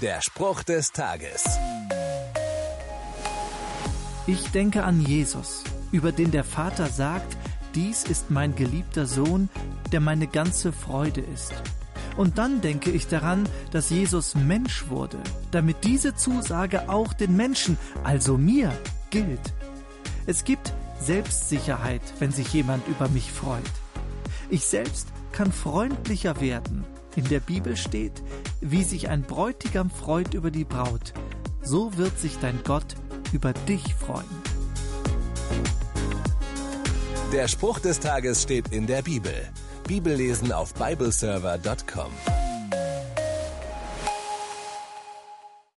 Der Spruch des Tages. Ich denke an Jesus, über den der Vater sagt, dies ist mein geliebter Sohn, der meine ganze Freude ist. Und dann denke ich daran, dass Jesus Mensch wurde, damit diese Zusage auch den Menschen, also mir, gilt. Es gibt Selbstsicherheit, wenn sich jemand über mich freut. Ich selbst kann freundlicher werden. In der Bibel steht, wie sich ein Bräutigam freut über die Braut, so wird sich dein Gott über dich freuen. Der Spruch des Tages steht in der Bibel. Bibellesen auf bibleserver.com.